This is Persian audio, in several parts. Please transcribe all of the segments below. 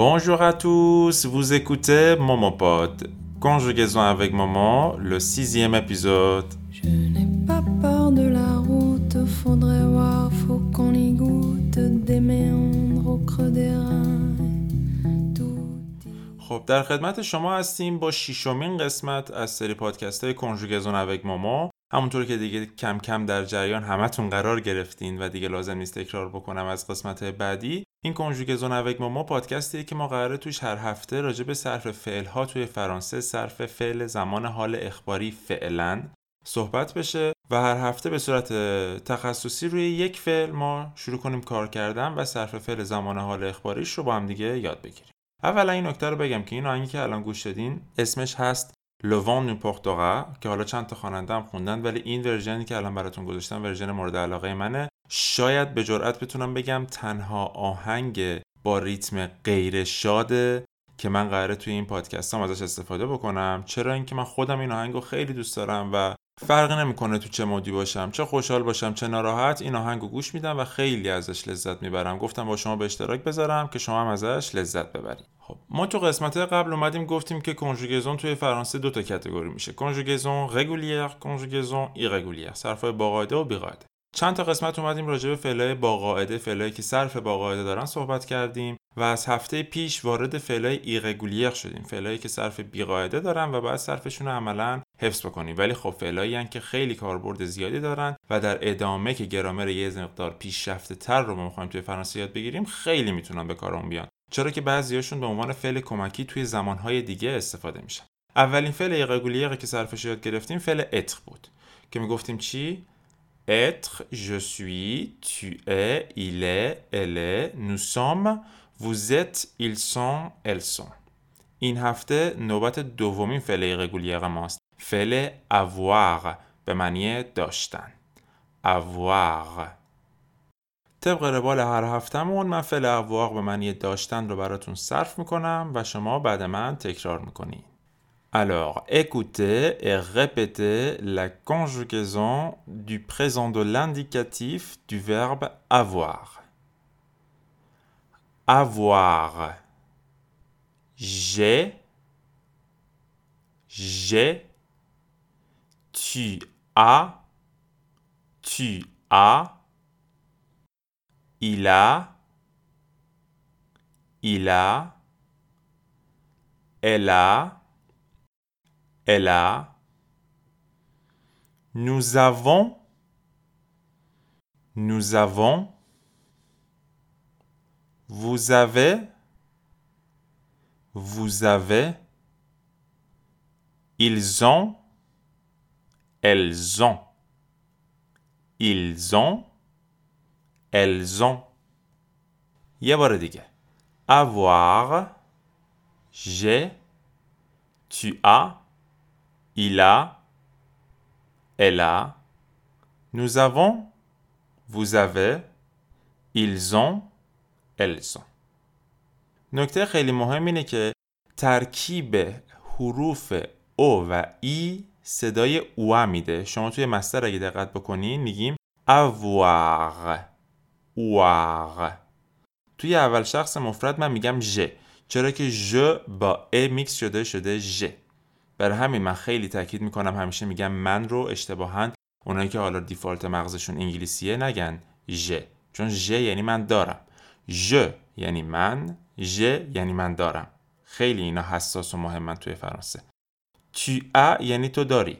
Bonjour à tous, vous écoutez Momopod, conjugaison avec Momo, le sixième épisode. Je n'ai pas peur de la route, faudrait voir, faut qu'on y goûte des méandres au creux des reins. Tout y- خب در خدمت شما هستیم با ششمین قسمت از سری پادکست های کنجوگزون اوک ماما همونطور که دیگه کم کم در جریان همتون قرار گرفتین و دیگه لازم نیست تکرار بکنم از قسمت بعدی این کنجوگزون اوک ماما پادکستیه که ما قراره توش هر هفته راجع به صرف فعل ها توی فرانسه صرف فعل زمان حال اخباری فعلا صحبت بشه و هر هفته به صورت تخصصی روی یک فعل ما شروع کنیم کار کردن و صرف فعل زمان حال اخباریش رو با هم دیگه یاد بگیریم. اولا این نکته رو بگم که این آهنگی که الان گوش دادین اسمش هست لوان نوپورتورا که حالا چند تا خواننده هم خوندن ولی این ورژنی که الان براتون گذاشتم ورژن مورد علاقه منه. شاید به جرئت بتونم بگم تنها آهنگ با ریتم غیر شاده که من قراره توی این پادکست هم ازش استفاده بکنم. چرا اینکه من خودم این آهنگ خیلی دوست دارم و فرق نمی‌کنه تو چه mood ی باشم چه خوشحال باشم چه ناراحت این آهنگ رو گوش میدم و خیلی ازش لذت می‌برم. گفتم با شما به اشتراک بذارم که شما هم ازش لذت ببرید. خب ما تو قسمت قبل اومدیم گفتیم که conjugaison توی فرانسه دو تا category میشه. conjugaison régulière conjugaison irrégulière صرفای با قاعده و بی قاعده چند تا قسمت اومدیم راجع به فعلای با قاعده فعلایی که صرف با قاعده دارن صحبت کردیم و از هفته پیش وارد فعلای irrégulier شدیم. فعلایی که صرف بی قاعده دارن و بعد صرفشون عملا حفظ بکنیم ولی خب فعلایی که خیلی کاربرد زیادی دارن و در ادامه که گرامر یه مقدار پیشرفته تر رو ما می‌خوایم توی فرانسه یاد بگیریم خیلی می‌تونن به کارمون بیان چرا که بعضیاشون به عنوان فعل کمکی توی زمانهای دیگه استفاده میشن اولین فعل ایرگولیر که صرفش یاد گرفتیم فعل اتر بود که می‌گفتیم چی être, je suis, tu es, il est, elle est, nous sommes, vous êtes, ils sont, elles sont. این هفته نوبت دومین فعل رگولیر ماست. فعل avoir به معنی داشتن. avoir. طبق روال هر هفتهمون من فعل avoir به معنی داشتن رو براتون صرف میکنم و شما بعد من تکرار میکنید. Alors, écoutez et répétez la conjugaison du présent de l'indicatif du verbe avoir. Avoir. J'ai. J'ai. Tu as. Tu as. Il a. Il a. Elle a. Elle a. Nous avons. Nous avons. Vous avez. Vous avez. Ils ont. Elles ont. Ils ont. Elles ont. یه بار دیگه. Avoir. J'ai. Tu as. Il a. Elle a. Nous avons. Vous avez. Ils ont. Elles ont. نکته خیلی مهم اینه که ترکیب حروف او و ای صدای او میده. شما توی مستر اگه دقت بکنین میگیم avoir avoir توی اول شخص مفرد من میگم j'ai. چرا که je با ai mix شده شده j'ai. برای همین من خیلی تاکید می‌کنم همیشه میگم من رو اشتباها اونایی که حالا default مغزشون انگلیسیه نگن. je. چون j'ai یعنی من دارم. je یعنی من. j'ai یعنی من دارم. خیلی اینا حساس و مهمن توی فرانسه. tu as یعنی تو داری.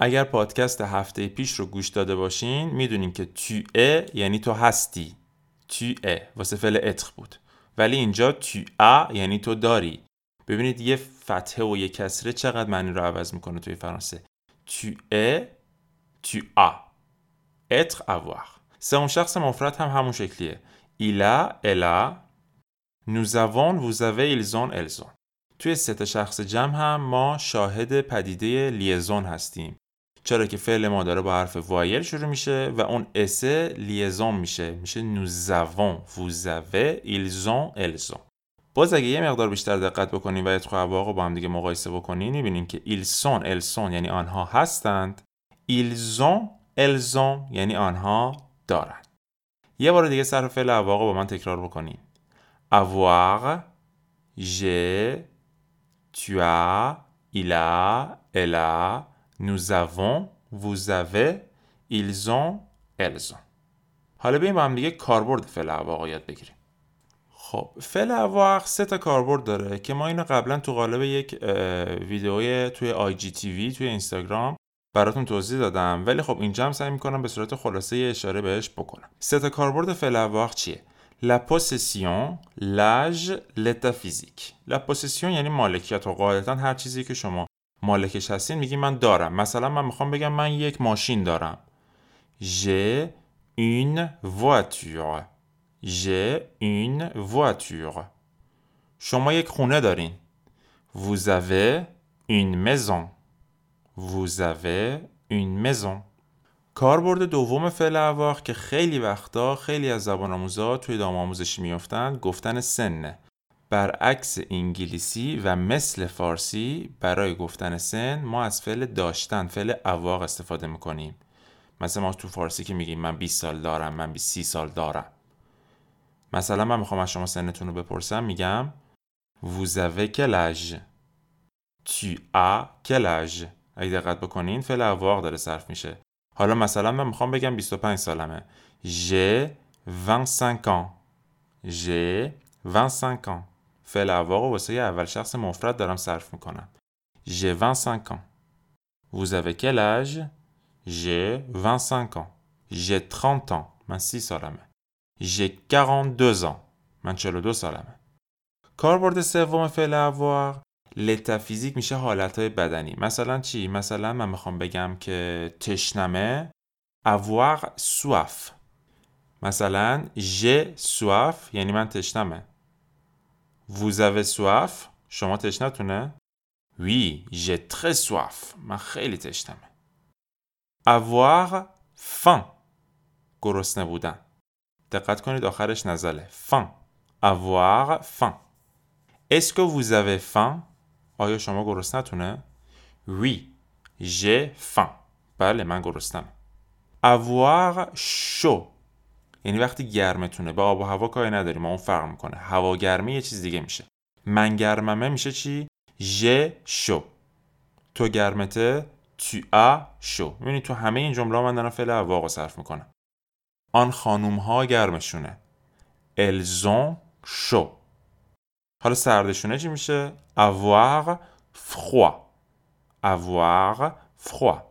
اگر پادکست هفته پیش رو گوش داده باشین می‌دونین که تو ا یعنی تو هستی. تو ا؟ واسه فعل اتر بود. ولی اینجا تو ا یعنی تو داری. ببینید یه فتحه و یه کسره چقدر معنی رو عوض می‌کنه توی فرانسه. تو ا تو ا. اتر avoir سوم شخص مفرد هم همون شکلیه. elle a nous avons vous avez توی سه تا شخص جمع هم ما شاهد پدیده liaison هستیم. چرا که فعل ما داره با حرف voyelle شروع میشه و اون s liaison میشه. میشه ils ont elles ont باز اگه یه مقدار بیشتر دقت بکنین و être رو با هم دیگه مقایسه بکنین می‌بینین که elles sont یعنی آنها هستند. elles ont یعنی آنها دارند یه بار دیگه صرف فعل اواق با من تکرار بکنین. avoir j'ai, tu as, il a, elle a, nous avons, vous avez, ils ont, elles ont. حالا بیایم با هم دیگه کاربرد فعل اواق یاد بگیریم. خب فعل اواق سه تا کاربرد داره که ما اینو قبلا تو قالب یک ویدئوی توی آی جی تی وی توی اینستاگرام براتون توضیح دادم ولی خب اینجا هم سعی می‌کنم به صورت خلاصه یه اشاره بهش بکنم سه تا کاربرد فعل اواق چیه La possession, l'âge, l'état physique. La possession یعنی مالکیت و قاعدتا هر چیزی که شما مالکش هستین میگی من دارم مثلا من می‌خوام بگم من یک ماشین دارم J'ai une voiture J'ai une voiture شما یک خونه دارین Vous avez une maison Vous avez une maison کاربرد دوم فعل اواخ که خیلی وقتا خیلی از زبان آموزا توی دام آموزشی میافتند گفتن سنه برعکس انگلیسی و مثل فارسی برای گفتن سن ما از فعل داشتن فعل اواق استفاده می‌کنیم. مثلا ما تو فارسی که میگیم من 20 سال دارم من 30 سال دارم. مثلا من می‌خوام از شما سنتون رو بپرسم میگم Vous avez quel âge؟ Tu as quel اگه دقت بکنین فعل اواق داره صرف میشه. حالا مثلا من می‌خوام بگم 25 سالمه. J'ai 25 ans. J'ai 25 ans. فعل اواق و واسه اول شخص مفرد دارم صرف می‌کنم. J'ai 25 ans. Vous avez quel âge? J'ai 25 ans. J'ai 30 ans. من 30 سالمه. J'ai 42 ans. من 42 سالمه. کاربرد سوم فعل اواق لتا فیزیک میشه حالتهای بدنی. مثلا چی؟ مثلا من می‌خوام بگم که تشنمه avoir soif مثلا j'ai soif یعنی من تشنمه. Vous avez soif شما تشنتونه؟ Oui, j'ai très soif من خیلی تشنمه. avoir faim گرسنه بودن. دقت کنید آخرش نزله. faim avoir faim Est-ce que vous avez faim آیا شما گرسنتونه؟ Oui, j'ai faim. بله من گرسنم. avoir chaud یعنی وقتی گرمتونه با آب و هوا کاری نداریم اون فرق می‌کنه. هوا گرمی یه چیز دیگه میشه. من گرممه میشه چی؟ j'ai chaud تو گرمته tu as chaud می‌بینی تو همه این جمله من دارم فعل اواق صرف می‌کنم. آن خانوم ها گرمشونه ont chaud حالا سردشونه چی میشه avoir froid avoir froid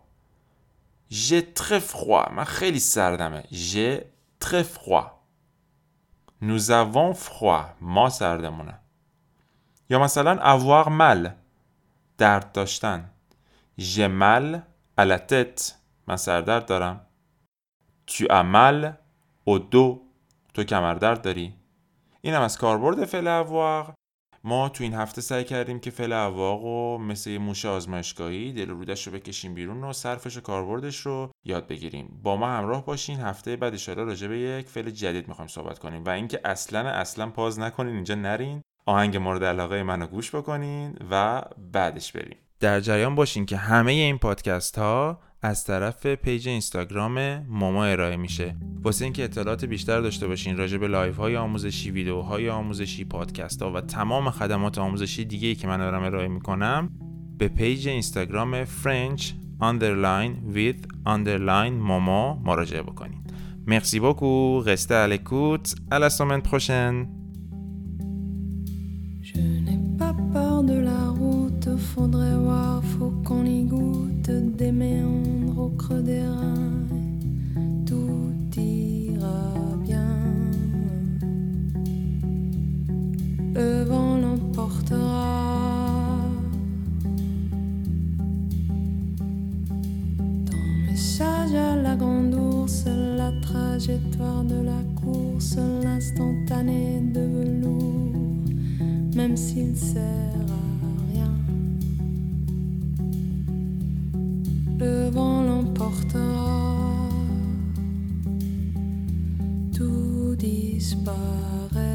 j'ai très froid من خیلی سردمه j'ai très froid nous avons froid ما سردمونه یا مثلا avoir mal درد داشتن j'ai mal à la tête من سردرد دارم tu as mal au dos تو کمردرد داری اینم از کاربرد فعل اواق. ما تو این هفته سعی کردیم که فعل اواق و مثل موش آزمایشگاهی دل رودش رو بکشیم بیرون و صرفش و کاربردش رو یاد بگیریم. با ما همراه باشین. هفته بعد اشاره راجع به یک فعل جدید می‌خوایم صحبت کنیم و اینکه اصلا اصلا پاز نکنین اینجا نرین. آهنگ مورد علاقه منو گوش بکنین و بعدش بریم. در جریان باشین که همه این پادکست ها از طرف page اینستاگرام ماما ارائه میشه. واسه اینکه اطلاعات بیشتر داشته باشین راجع به live های آموزشی ویدیوهای آموزشی پادکست ها و تمام خدمات آموزشی دیگه ای که من دارم ارائه می‌کنم به page اینستاگرام French underline with underline ماما مراجعه بکنین. Merci beaucoup. Restez à l'écoute. À la semaine Je n'ai pas peur de la route, faudrait voir, faut qu'on y goûte des méandres au creux des reins. Tout ira bien. Le vent l'emportera. Ton message à la grande ours, la trajectoire de la course, l'instantané de velours même s'il sert à Le vent l'emportera, tout disparaîtra.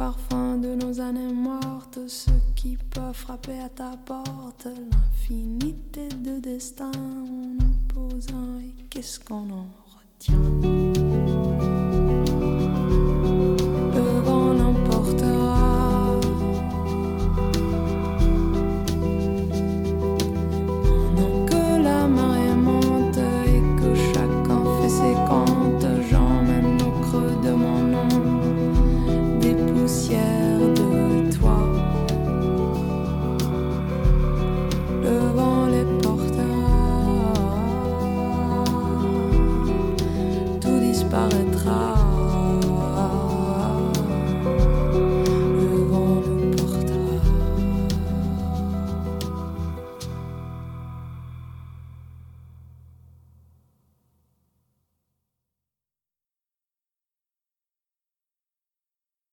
Parfum de nos années mortes, ceux qui peuvent frapper à ta porte, l'infinité de destin en opposant et qu'est-ce qu'on en retient?